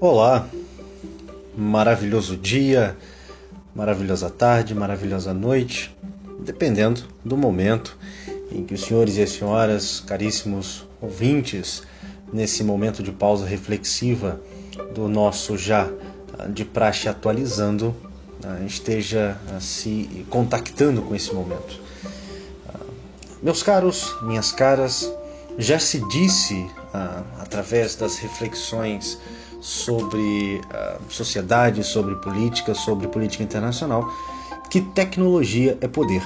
Olá, maravilhoso dia, maravilhosa tarde, maravilhosa noite, dependendo do momento em que os senhores e as senhoras, caríssimos ouvintes, nesse momento de pausa reflexiva do nosso já de praxe atualizando, ah, esteja ah, se contactando com esse momento. Ah, meus caros, minhas caras, já se disse através das reflexões sobre uh, sociedade, sobre política, sobre política internacional, que tecnologia é poder.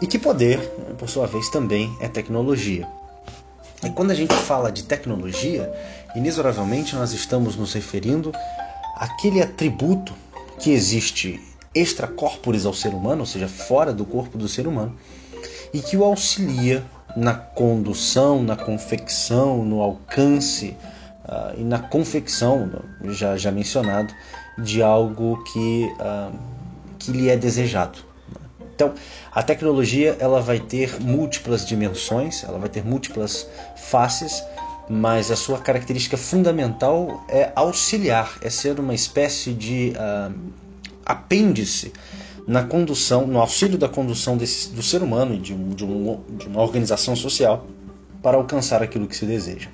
E que poder, por sua vez, também é tecnologia. E quando a gente fala de tecnologia, inexoravelmente nós estamos nos referindo àquele atributo que existe extracorporis ao ser humano, ou seja, fora do corpo do ser humano, e que o auxilia na condução, na confecção, no alcance uh, e na confecção, já, já mencionado, de algo que, uh, que lhe é desejado. Então, a tecnologia ela vai ter múltiplas dimensões, ela vai ter múltiplas faces, mas a sua característica fundamental é auxiliar, é ser uma espécie de uh, apêndice na condução, no auxílio da condução desse, do ser humano e de, de, um, de uma organização social para alcançar aquilo que se deseja.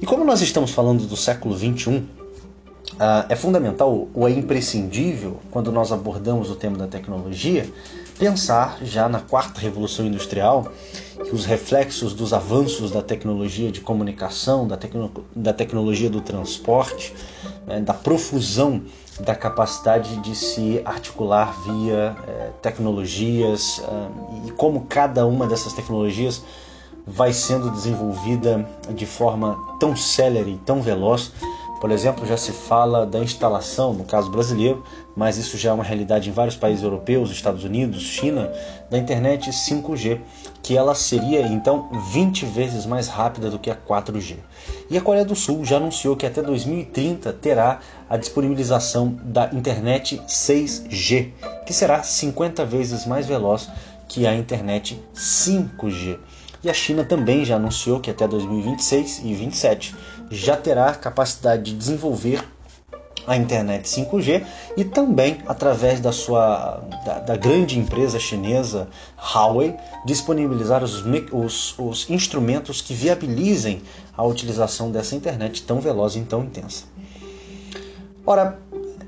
E como nós estamos falando do século XXI, ah, é fundamental ou é imprescindível, quando nós abordamos o tema da tecnologia, pensar já na quarta revolução industrial, que os reflexos dos avanços da tecnologia de comunicação, da, tecno da tecnologia do transporte, né, da profusão da capacidade de se articular via eh, tecnologias uh, e como cada uma dessas tecnologias vai sendo desenvolvida de forma tão célere e tão veloz. Por exemplo, já se fala da instalação, no caso brasileiro, mas isso já é uma realidade em vários países europeus, Estados Unidos, China, da internet 5G, que ela seria então 20 vezes mais rápida do que a 4G. E a Coreia do Sul já anunciou que até 2030 terá a disponibilização da internet 6G, que será 50 vezes mais veloz que a internet 5G. E a China também já anunciou que até 2026 e 2027 já terá capacidade de desenvolver a internet 5G e também através da sua da, da grande empresa chinesa Huawei disponibilizar os, os, os instrumentos que viabilizem a utilização dessa internet tão veloz e tão intensa. Ora,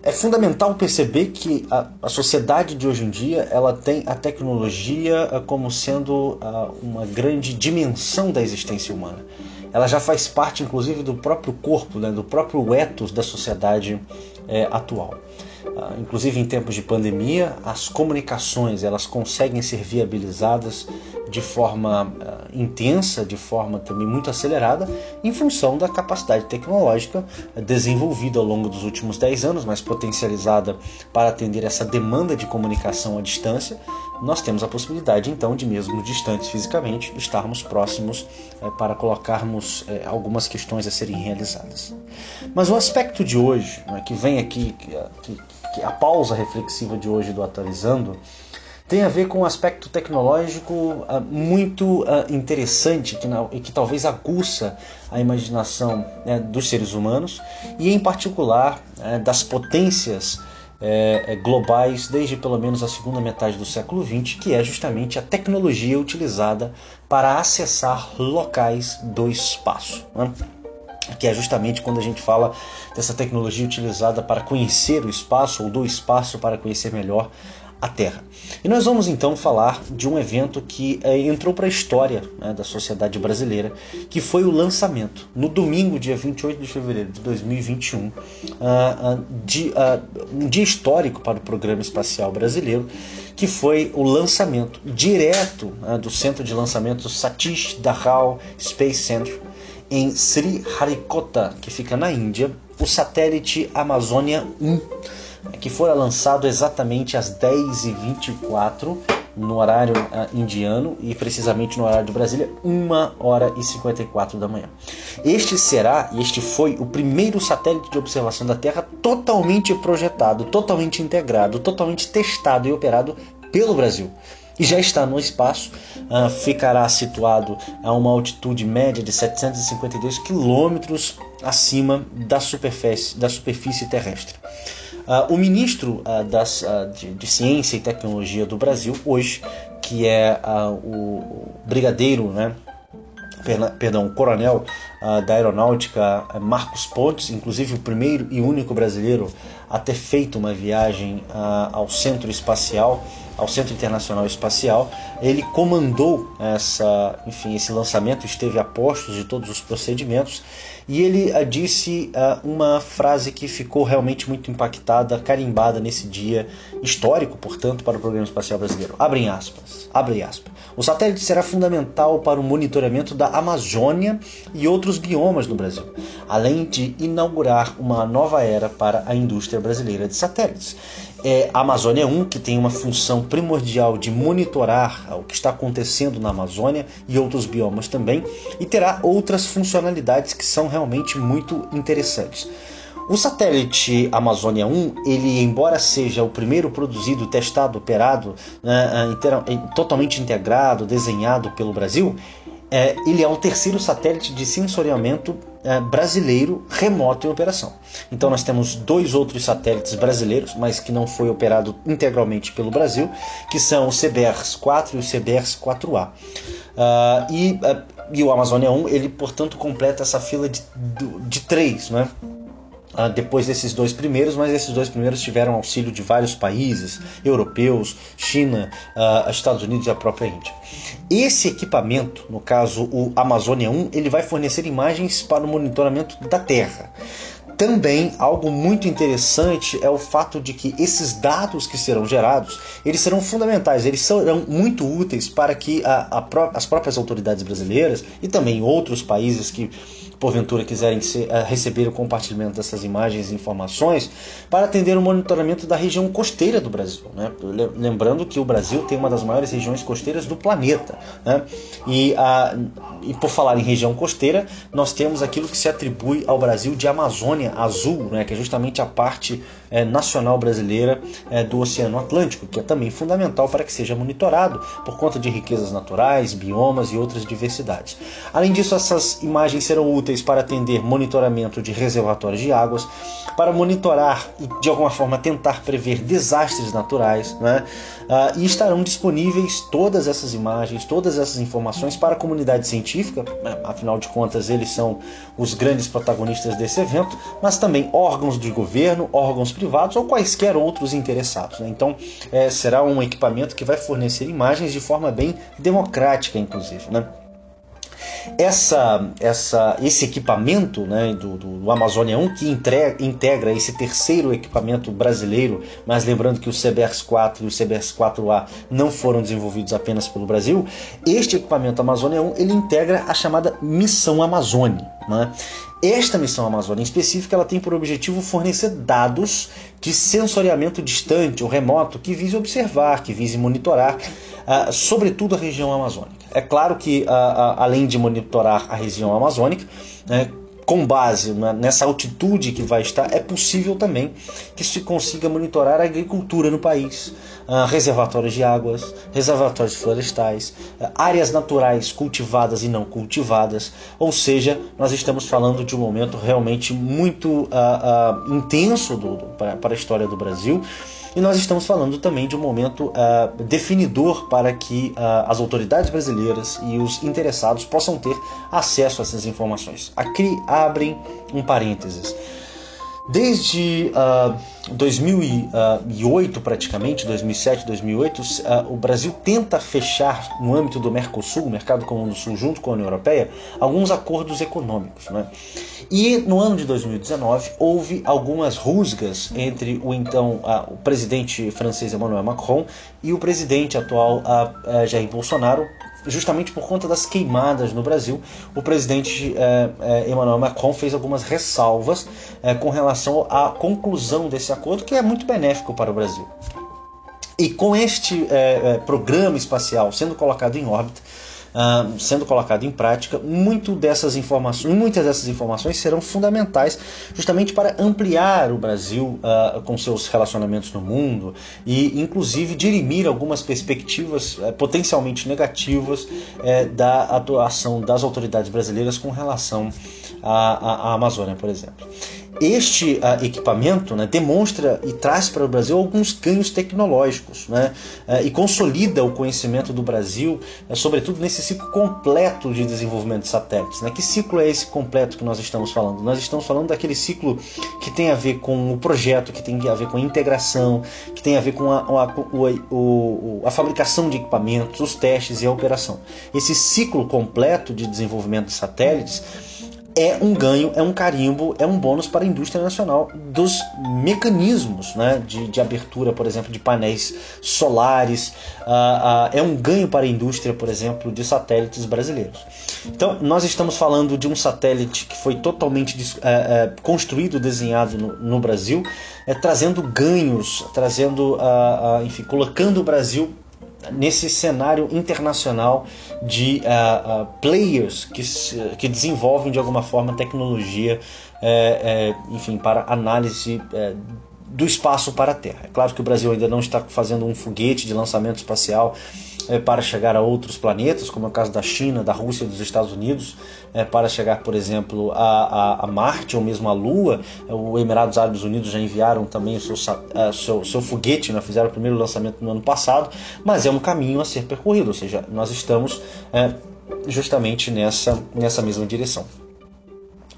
é fundamental perceber que a, a, sociedade de hoje em dia ela tem a tecnologia uh, como sendo uh, uma grande dimensão da existência humana. Ela já faz parte, inclusive, do próprio corpo, né, do próprio ethos da sociedade eh, atual. Ah, inclusive em tempos de pandemia, as comunicações elas conseguem ser viabilizadas de forma uh, intensa, de forma também muito acelerada, em função da capacidade tecnológica desenvolvida ao longo dos últimos 10 anos, mas potencializada para atender essa demanda de comunicação à distância. Nós temos a possibilidade, então, de mesmo distantes fisicamente, estarmos próximos uh, para colocarmos uh, algumas questões a serem realizadas. Mas o aspecto de hoje, né, que vem aqui, que a pausa reflexiva de hoje do Atualizando, tem a ver com um aspecto tecnológico uh, muito uh, interessante que, e que talvez aguça a imaginação né, dos seres humanos e, em particular, uh, das potências eh, globais desde pelo menos a segunda metade do século XX, que é justamente a tecnologia utilizada para acessar locais do espaço. Né? Que é justamente quando a gente fala dessa tecnologia utilizada para conhecer o espaço ou do espaço para conhecer melhor a Terra. E nós vamos então falar de um evento que é, entrou para a história né, da sociedade brasileira, que foi o lançamento, no domingo, dia 28 de fevereiro de 2021, uh, uh, de, uh, um dia histórico para o programa espacial brasileiro, que foi o lançamento direto do centro de lançamento Satish Dhawal Space Center em Sri Harikota, que fica na Índia, o satélite Amazônia 1, que foi lançado exatamente às 10h24 no horário uh, indiano e precisamente no horário de Brasília, 1 hora e 54 da manhã. Este será, e este foi, o primeiro satélite de observação da Terra totalmente projetado, totalmente integrado, totalmente testado e operado pelo Brasil. E já está no espaço, uh, ficará situado a uma altitude média de 752 quilômetros acima da superfície, da superfície terrestre. Uh, o ministro uh, das, de, de, Ciência e Tecnologia do Brasil, hoje, que é o brigadeiro, né, perdão, coronel da aeronáutica Marcos Pontes, inclusive o primeiro e único brasileiro a ter feito uma viagem ao centro espacial ao Centro Internacional Espacial. Ele comandou essa, enfim, esse lançamento, esteve a postos de todos os procedimentos e ele uh, disse uh, uma frase que ficou realmente muito impactada, carimbada nesse dia histórico, portanto, para o Programa Espacial Brasileiro. Abrem aspas, abre aspas. O satélite será fundamental para o monitoramento da Amazônia e outros biomas no Brasil, além de inaugurar uma nova era para a indústria brasileira de satélites é a Amazônia 1, que tem uma função primordial de monitorar o que está acontecendo na Amazônia e outros biomas também, e terá outras funcionalidades que são realmente muito interessantes. O satélite Amazônia 1, ele embora seja o primeiro produzido, testado, operado, né, totalmente integrado, desenhado pelo Brasil, é, ele é o terceiro satélite de sensoriamento é, brasileiro remoto em operação. Então nós temos dois outros satélites brasileiros, mas que não foi operado integralmente pelo Brasil, que são o CBRS-4 e o CBRS-4A. Uh, e, uh, e o Amazônia 1, ele portanto completa essa fila de, de, de três, né? Ah, depois desses dois primeiros, mas esses dois primeiros tiveram auxílio de vários países europeus, China, uh, Estados Unidos e a própria Índia. Esse equipamento, no caso o Amazônia 1, ele vai fornecer imagens para o monitoramento da Terra. Também algo muito interessante é o fato de que esses dados que serão gerados, eles serão fundamentais, eles serão muito úteis para que a, a, as próprias autoridades brasileiras e também outros países que porventura quiserem ser, uh, receber o compartilhamento dessas imagens e informações, para atender o monitoramento da região costeira do Brasil. Né? Lembrando que o Brasil tem uma das maiores regiões costeiras do planeta. Né? E, e por falar em região costeira, nós temos aquilo que se atribui ao Brasil de Amazônia Azul, né? que é justamente a parte é, nacional brasileira é, do Oceano Atlântico, que é também fundamental para que seja monitorado por conta de riquezas naturais, biomas e outras diversidades. Além disso, essas imagens serão úteis para atender monitoramento de reservatórios de águas, para monitorar e de alguma forma tentar prever desastres naturais, né? Ah, e estarão disponíveis todas essas imagens, todas essas informações para a comunidade científica, né? afinal de contas eles são os grandes protagonistas desse evento, mas também órgãos de governo, órgãos privados ou quaisquer outros interessados. Né? Então é, será um equipamento que vai fornecer imagens de forma bem democrática, inclusive. Né? Essa, essa, esse equipamento né, do, do Amazônia 1 que entrega, integra esse terceiro equipamento brasileiro, mas lembrando que o CBRS 4 e o CBRS 4A não foram desenvolvidos apenas pelo Brasil, este equipamento Amazônia 1 ele integra a chamada Missão Amazônia. Né? Esta missão Amazônia em específico ela tem por objetivo fornecer dados de sensoriamento distante ou remoto que vise observar, que vise monitorar, uh, sobretudo a região amazônica. É claro que, uh, uh, além de monitorar a região amazônica, né, com base nessa altitude que vai estar, é possível também que se consiga monitorar a agricultura no país, uh, reservatórios de águas, reservatórios florestais, uh, áreas naturais cultivadas e não cultivadas. Ou seja, nós estamos falando de um momento realmente muito uh, intenso do, do, para, para a história do Brasil e nós estamos falando também de um momento uh, definidor para que uh, as autoridades brasileiras e os interessados possam ter acesso a essas informações. Aqui abrem um parênteses. Desde uh, 2008, praticamente, 2007, 2008, uh, o Brasil tenta fechar, no âmbito do Mercosul, Mercado Comum do Sul, junto com a União Europeia, alguns acordos econômicos. Né? E no ano de 2019, houve algumas rusgas entre o então uh, o presidente francês Emmanuel Macron e o presidente atual Jair Bolsonaro justamente por conta das queimadas no Brasil, o presidente é, é, Emmanuel Macron fez algumas ressalvas é, com relação à conclusão desse acordo, que é muito benéfico para o Brasil. E com este programa espacial sendo colocado em órbita, uh, sendo colocado em prática, muito dessas informações, muitas dessas informações serão fundamentais justamente para ampliar o Brasil uh, com seus relacionamentos no mundo e, inclusive, dirimir algumas perspectivas uh, potencialmente negativas uh, da atuação das autoridades brasileiras com relação à, à Amazônia, por exemplo. Este uh, equipamento né, demonstra e traz para o Brasil alguns ganhos tecnológicos né, uh, e consolida o conhecimento do Brasil, uh, sobretudo nesse ciclo completo de desenvolvimento de satélites. Né? Que ciclo é esse completo que nós estamos falando? Nós estamos falando daquele ciclo que tem a ver com o projeto, que tem a ver com a integração, que tem a ver com a, a, a, a fabricação de equipamentos, os testes e a operação. Esse ciclo completo de desenvolvimento de satélites é um ganho, é um carimbo, é um bônus para a indústria nacional dos mecanismos né, de, de abertura, por exemplo, de painéis solares. Uh, uh, é um ganho para a indústria, por exemplo, de satélites brasileiros. Então, nós estamos falando de um satélite que foi totalmente uh, construído, desenhado no, no Brasil, é, trazendo ganhos, trazendo, enfim, colocando o Brasil nesse cenário internacional de uh, uh, players que, que desenvolvem de alguma forma tecnologia, é, é, enfim, para análise é, do espaço para a Terra. É claro que o Brasil ainda não está fazendo um foguete de lançamento espacial é, para chegar a outros planetas, como é o caso da China, da Rússia dos Estados Unidos, é, para chegar, por exemplo, a, a, a, Marte ou mesmo a Lua. O Emirados Árabes Unidos já enviaram também o seu, a, seu, seu foguete, né, fizeram o primeiro lançamento no ano passado, mas é um caminho a ser percorrido, ou seja, nós estamos é, justamente nessa, nessa mesma direção.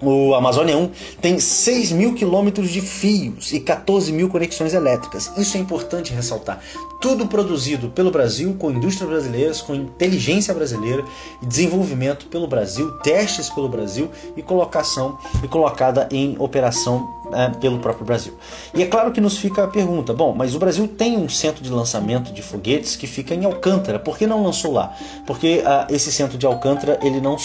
O Amazônia 1 tem 6 mil quilômetros de fios e 14 mil conexões elétricas. Isso é importante ressaltar. Tudo produzido pelo Brasil, com indústrias brasileiras, com inteligência brasileira desenvolvimento pelo Brasil, testes pelo Brasil e colocação e colocada em operação é, pelo próprio Brasil. E é claro que nos fica a pergunta: bom, mas o Brasil tem um centro de lançamento de foguetes que fica em Alcântara, por que não lançou lá? Porque uh, esse centro de Alcântara ele não, uh,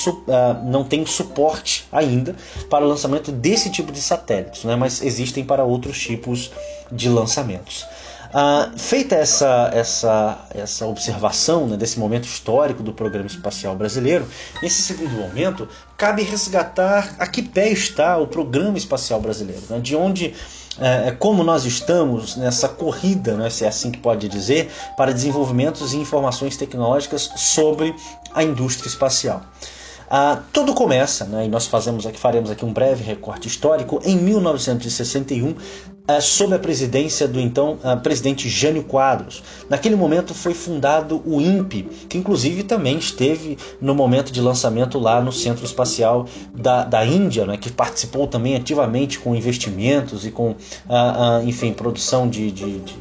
não tem suporte ainda para o lançamento desse tipo de satélites, né? mas existem para outros tipos de lançamentos. Uh, feita essa, essa, essa observação né, desse momento histórico do programa espacial brasileiro, nesse segundo momento, cabe resgatar a que pé está o programa espacial brasileiro, né, de onde é, é, como nós estamos nessa corrida, né, se é assim que pode dizer, para desenvolvimentos e informações tecnológicas sobre a indústria espacial. Ah, tudo começa, né, e nós fazemos aqui, faremos aqui um breve recorte histórico, em 1961, ah, sob a presidência do então ah, presidente Jânio Quadros. Naquele momento foi fundado o INPE, que inclusive também esteve no momento de lançamento lá no Centro Espacial da, da Índia, né, que participou também ativamente com investimentos e com, ah, ah, enfim, produção de, de, de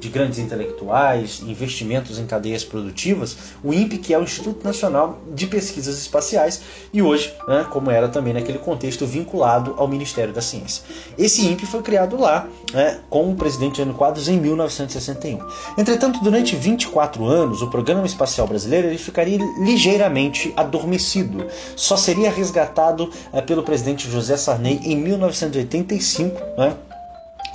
de grandes intelectuais, investimentos em cadeias produtivas, o INPE, que é o Instituto Nacional de Pesquisas Espaciais, e hoje, né, como era também naquele contexto, vinculado ao Ministério da Ciência. Esse INPE foi criado lá, né, com o presidente Jânio Quadros, em 1961. Entretanto, durante 24 anos, o Programa Espacial Brasileiro ele ficaria ligeiramente adormecido. Só seria resgatado é, pelo presidente José Sarney em 1985, né,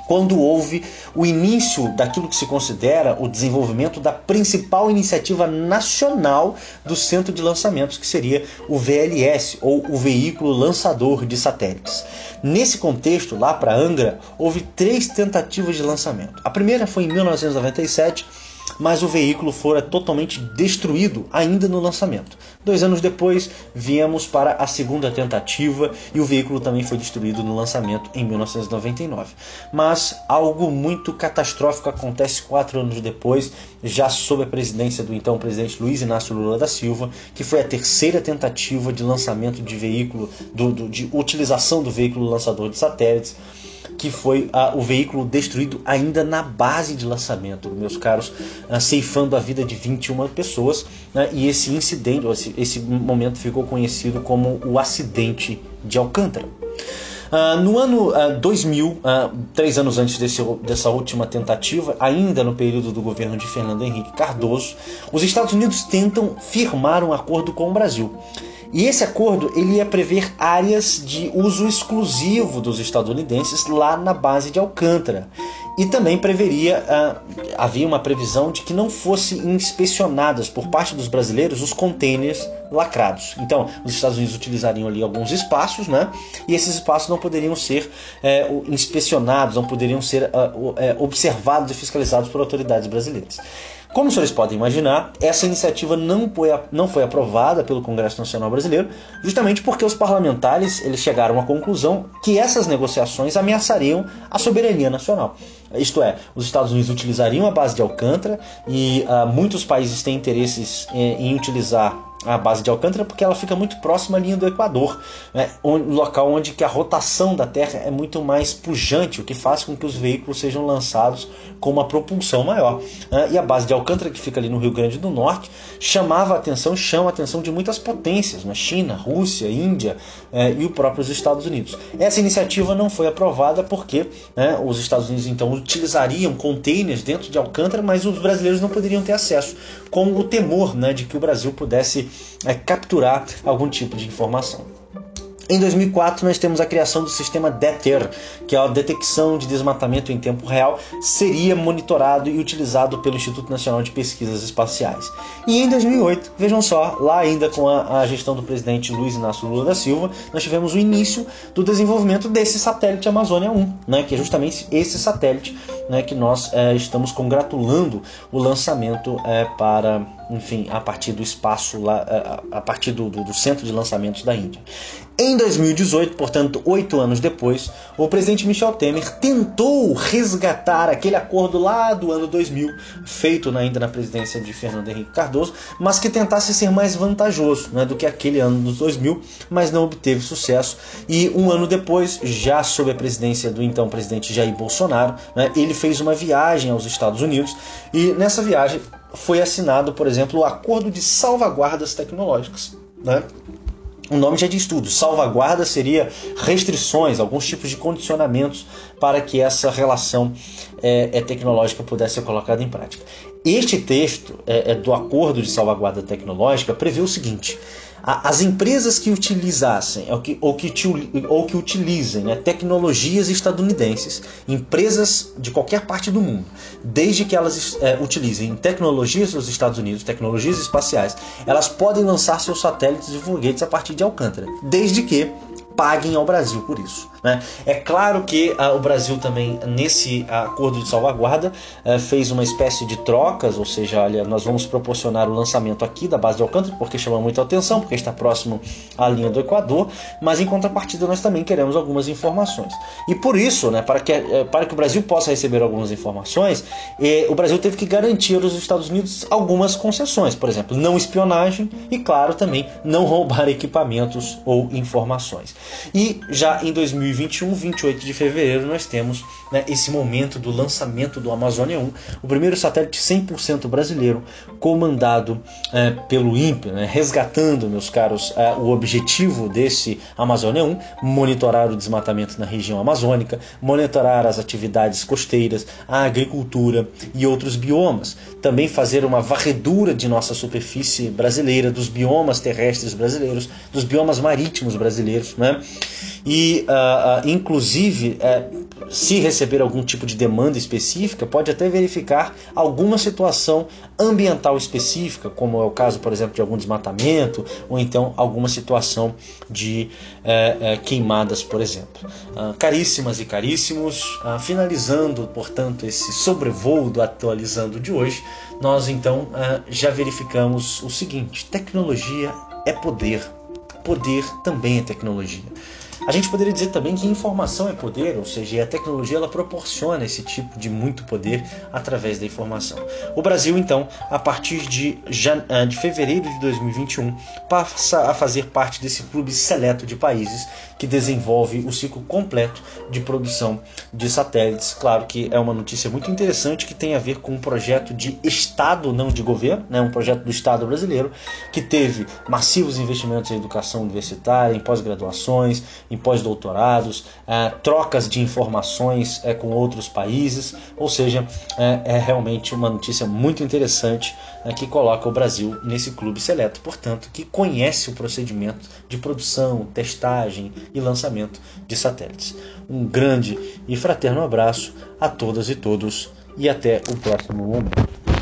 quando houve o início daquilo que se considera o desenvolvimento da principal iniciativa nacional do centro de lançamentos, que seria o VLS, ou o Veículo Lançador de Satélites. Nesse contexto, lá para Angra, houve três tentativas de lançamento. A primeira foi em 1997 mas o veículo fora totalmente destruído ainda no lançamento. Dois anos depois, viemos para a segunda tentativa e o veículo também foi destruído no lançamento em 1999. Mas algo muito catastrófico acontece quatro anos depois, já sob a presidência do então presidente Luiz Inácio Lula da Silva, que foi a terceira tentativa de lançamento de veículo, do, do, de utilização do veículo lançador de satélites que foi ah, o veículo destruído ainda na base de lançamento, meus caros, ah, ceifando a vida de 21 pessoas. Né, e esse incidente, esse, esse momento ficou conhecido como o acidente de Alcântara. Uh, no ano uh, 2000, uh, três anos antes desse, dessa última tentativa, ainda no período do governo de Fernando Henrique Cardoso, os Estados Unidos tentam firmar um acordo com o Brasil. E esse acordo ele ia prever áreas de uso exclusivo dos estadunidenses lá na base de Alcântara. E também preveria uh, havia uma previsão de que não fossem inspecionadas por parte dos brasileiros os containers lacrados. Então, os Estados Unidos utilizariam ali alguns espaços, né? E esses espaços não poderiam ser é, inspecionados, não poderiam ser uh, é, observados e fiscalizados por autoridades brasileiras. Como senhores podem imaginar, essa iniciativa não foi, não foi aprovada pelo Congresso Nacional Brasileiro, justamente porque os parlamentares eles chegaram à conclusão que essas negociações ameaçariam a soberania nacional. Isto é, os Estados Unidos utilizariam a base de Alcântara e uh, muitos países têm interesses em, em utilizar a base de Alcântara porque ela fica muito próxima à linha do Equador, né? um local onde que a rotação da Terra é muito mais pujante, o que faz com que os veículos sejam lançados com uma propulsão maior. Né? E a base de Alcântara, que fica ali no Rio Grande do Norte, chamava a atenção, chama a atenção de muitas potências, né? China, Rússia, Índia eh, e os próprios Estados Unidos. Essa iniciativa não foi aprovada porque né, os Estados Unidos então utilizariam containers dentro de Alcântara, mas os brasileiros não poderiam ter acesso, com o temor né, de que o Brasil pudesse é, capturar algum tipo de informação. Em 2004, nós temos a criação do sistema DETER, que é a detecção de desmatamento em tempo real, seria monitorado e utilizado pelo Instituto Nacional de Pesquisas Espaciais. E em 2008, vejam só, lá ainda com a, a gestão do presidente Luiz Inácio Lula da Silva, nós tivemos o início do desenvolvimento desse satélite Amazônia 1, né, que é justamente esse satélite né, que nós é, estamos congratulando o lançamento é, para, enfim, a partir do espaço lá, a partir do, do, do centro de lançamentos da Índia. Em 2018, portanto, oito anos depois, o presidente Michel Temer tentou resgatar aquele acordo lá do ano 2000, feito ainda na presidência de Fernando Henrique Cardoso, mas que tentasse ser mais vantajoso né, do que aquele ano dos 2000, mas não obteve sucesso. E um ano depois, já sob a presidência do então presidente Jair Bolsonaro, né, ele fez uma viagem aos Estados Unidos e nessa viagem foi assinado, por exemplo, o Acordo de Salvaguardas Tecnológicas. Né? O nome já diz tudo. Salvaguarda seria restrições, alguns tipos de condicionamentos para que essa relação é, é tecnológica pudesse ser colocada em prática. Este texto é, é do Acordo de Salvaguarda Tecnológica prevê o seguinte: as empresas que utilizassem ou que, ou que, ou que utilizem né, tecnologias estadunidenses, empresas de qualquer parte do mundo, desde que elas é, utilizem tecnologias dos Estados Unidos, tecnologias espaciais, elas podem lançar seus satélites e foguetes a partir de Alcântara, desde que paguem ao Brasil por isso. Né? É claro que ah, o Brasil também, nesse acordo de salvaguarda, ah, fez uma espécie de trocas, ou seja, olha, nós vamos proporcionar o lançamento aqui da base de Alcântara, porque chama muita atenção, porque está próximo à linha do Equador, mas em contrapartida nós também queremos algumas informações. E por isso, né, para, que, eh, para que o Brasil possa receber algumas informações, eh, o Brasil teve que garantir aos Estados Unidos algumas concessões, por exemplo, não espionagem e, claro, também não roubar equipamentos ou informações. E já em 2021, 28 de fevereiro, nós temos né, esse momento do lançamento do Amazônia 1, o primeiro satélite 100% brasileiro, comandado é, pelo INPE, né, resgatando, meus caros, é, o objetivo desse Amazônia 1, monitorar o desmatamento na região amazônica, monitorar as atividades costeiras, a agricultura e outros biomas. Também fazer uma varredura de nossa superfície brasileira, dos biomas terrestres brasileiros, dos biomas marítimos brasileiros, né? E, uh, uh, inclusive, uh, se receber algum tipo de demanda específica, pode até verificar alguma situação ambiental específica, como é o caso, por exemplo, de algum desmatamento, ou então alguma situação de eh, eh, queimadas, por exemplo. caríssimas e caríssimos, finalizando, portanto, esse sobrevoo do Atualizando de hoje, nós então já verificamos o seguinte: tecnologia é poder poder também é tecnologia. A gente poderia dizer também que informação é poder, ou seja, a tecnologia ela proporciona esse tipo de muito poder através da informação. O Brasil, então, a partir de, ah, de fevereiro de 2021, passa a fazer parte desse clube seleto de países que desenvolve o ciclo completo de produção de satélites. Claro que é uma notícia muito interessante que tem a ver com um projeto de Estado, não de governo, né? um projeto do Estado brasileiro, que teve massivos investimentos em educação universitária, em pós-graduações, em pós-doutorados, é, trocas de informações é, com outros países, ou seja, é, é realmente uma notícia muito interessante que coloca o Brasil nesse clube seleto, portanto, que conhece o procedimento de produção, testagem e lançamento de satélites. Um grande e fraterno abraço a todas e todos e até o próximo momento.